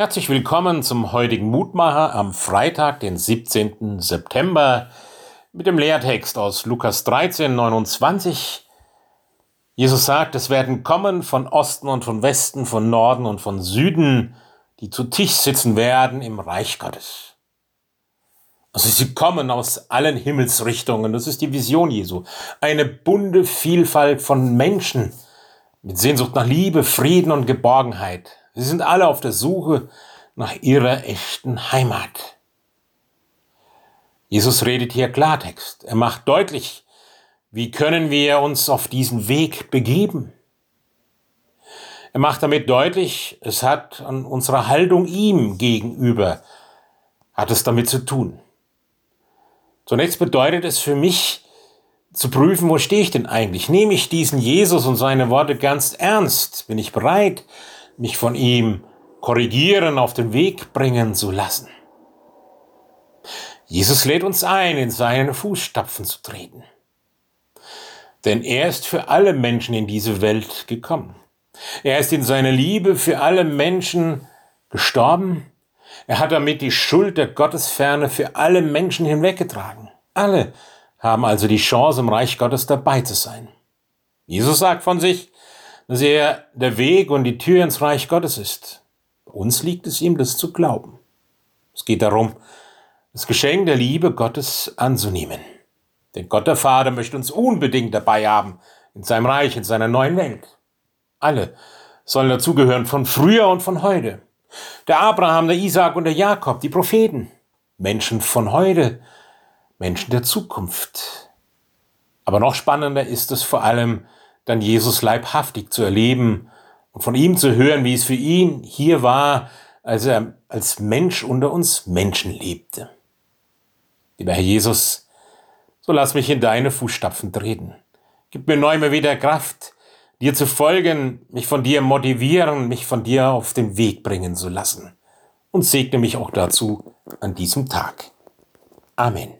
Herzlich willkommen zum heutigen Mutmacher am Freitag, den 17. September, mit dem Lehrtext aus Lukas 13, 29. Jesus sagt, es werden kommen von Osten und von Westen, von Norden und von Süden, die zu Tisch sitzen werden im Reich Gottes. Also sie kommen aus allen Himmelsrichtungen, das ist die Vision Jesu. Eine bunte Vielfalt von Menschen mit Sehnsucht nach Liebe, Frieden und Geborgenheit. Sie sind alle auf der Suche nach ihrer echten Heimat. Jesus redet hier Klartext. Er macht deutlich, wie können wir uns auf diesen Weg begeben. Er macht damit deutlich, es hat an unserer Haltung ihm gegenüber, hat es damit zu tun. Zunächst bedeutet es für mich, zu prüfen, wo stehe ich denn eigentlich? Nehme ich diesen Jesus und seine Worte ganz ernst? Bin ich bereit, mich von ihm korrigieren, auf den Weg bringen zu lassen. Jesus lädt uns ein, in seine Fußstapfen zu treten. Denn er ist für alle Menschen in diese Welt gekommen. Er ist in seiner Liebe für alle Menschen gestorben. Er hat damit die Schuld der Gottesferne für alle Menschen hinweggetragen. Alle haben also die Chance, im Reich Gottes dabei zu sein. Jesus sagt von sich, dass er der Weg und die Tür ins Reich Gottes ist. Bei uns liegt es ihm, das zu glauben. Es geht darum, das Geschenk der Liebe Gottes anzunehmen. Denn Gott der Vater möchte uns unbedingt dabei haben in seinem Reich, in seiner neuen Welt. Alle sollen dazugehören, von früher und von heute. Der Abraham, der Isaac und der Jakob, die Propheten. Menschen von heute, Menschen der Zukunft. Aber noch spannender ist es vor allem, dann Jesus leibhaftig zu erleben und von ihm zu hören, wie es für ihn hier war, als er als Mensch unter uns Menschen lebte. Lieber Herr Jesus, so lass mich in deine Fußstapfen treten. Gib mir neu mal wieder Kraft, dir zu folgen, mich von dir motivieren, mich von dir auf den Weg bringen zu lassen. Und segne mich auch dazu an diesem Tag. Amen.